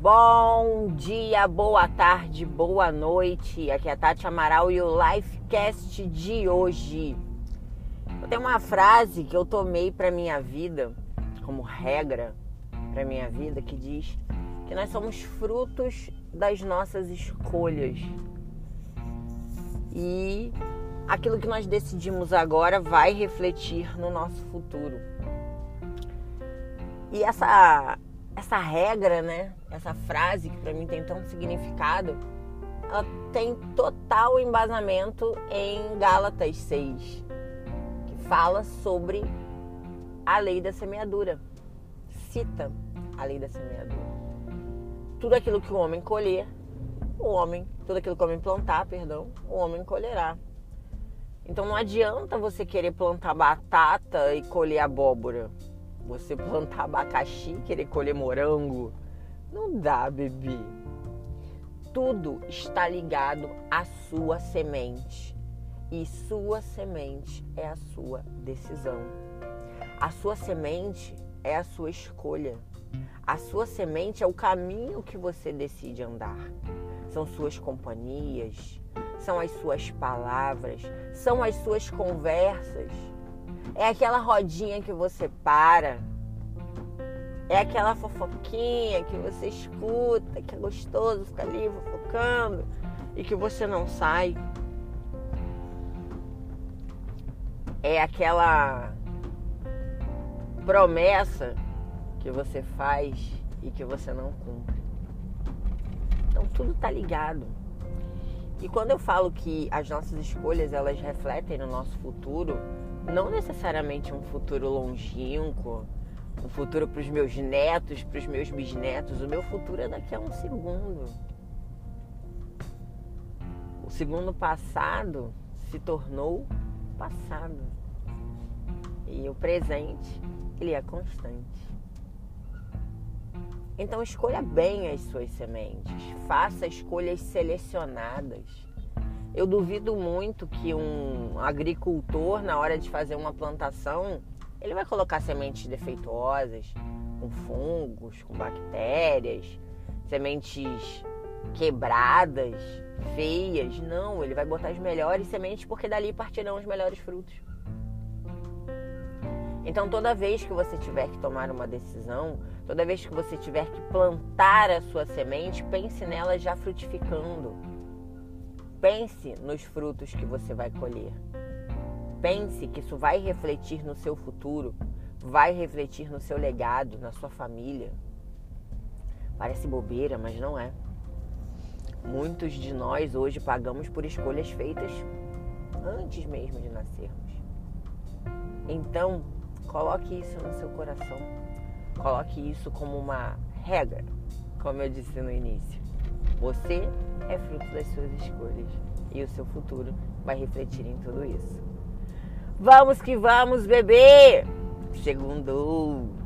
Bom dia, boa tarde, boa noite. Aqui é a Tati Amaral e o Lifecast de hoje. Eu tenho uma frase que eu tomei para minha vida, como regra para minha vida, que diz que nós somos frutos das nossas escolhas. E aquilo que nós decidimos agora vai refletir no nosso futuro. E essa essa regra, né? Essa frase que para mim tem tanto significado, ela tem total embasamento em Gálatas 6, que fala sobre a lei da semeadura. Cita a lei da semeadura. Tudo aquilo que o homem colher, o homem, tudo aquilo que o homem plantar, perdão, o homem colherá. Então não adianta você querer plantar batata e colher abóbora você plantar abacaxi, querer colher morango. Não dá, bebê. Tudo está ligado à sua semente. E sua semente é a sua decisão. A sua semente é a sua escolha. A sua semente é o caminho que você decide andar. São suas companhias, são as suas palavras, são as suas conversas é aquela rodinha que você para. É aquela fofoquinha que você escuta, que é gostoso ficar ali fofocando e que você não sai. É aquela promessa que você faz e que você não cumpre. Então tudo tá ligado. E quando eu falo que as nossas escolhas elas refletem no nosso futuro, não necessariamente um futuro longínquo, um futuro para os meus netos, para os meus bisnetos. O meu futuro é daqui a um segundo. O segundo passado se tornou passado. E o presente, ele é constante. Então escolha bem as suas sementes, faça escolhas selecionadas eu duvido muito que um agricultor, na hora de fazer uma plantação, ele vai colocar sementes defeituosas, com fungos, com bactérias, sementes quebradas, feias. Não, ele vai botar as melhores sementes porque dali partirão os melhores frutos. Então, toda vez que você tiver que tomar uma decisão, toda vez que você tiver que plantar a sua semente, pense nela já frutificando Pense nos frutos que você vai colher. Pense que isso vai refletir no seu futuro, vai refletir no seu legado, na sua família. Parece bobeira, mas não é. Muitos de nós hoje pagamos por escolhas feitas antes mesmo de nascermos. Então, coloque isso no seu coração. Coloque isso como uma regra, como eu disse no início. Você é fruto das suas escolhas e o seu futuro vai refletir em tudo isso. Vamos que vamos, bebê! Segundo!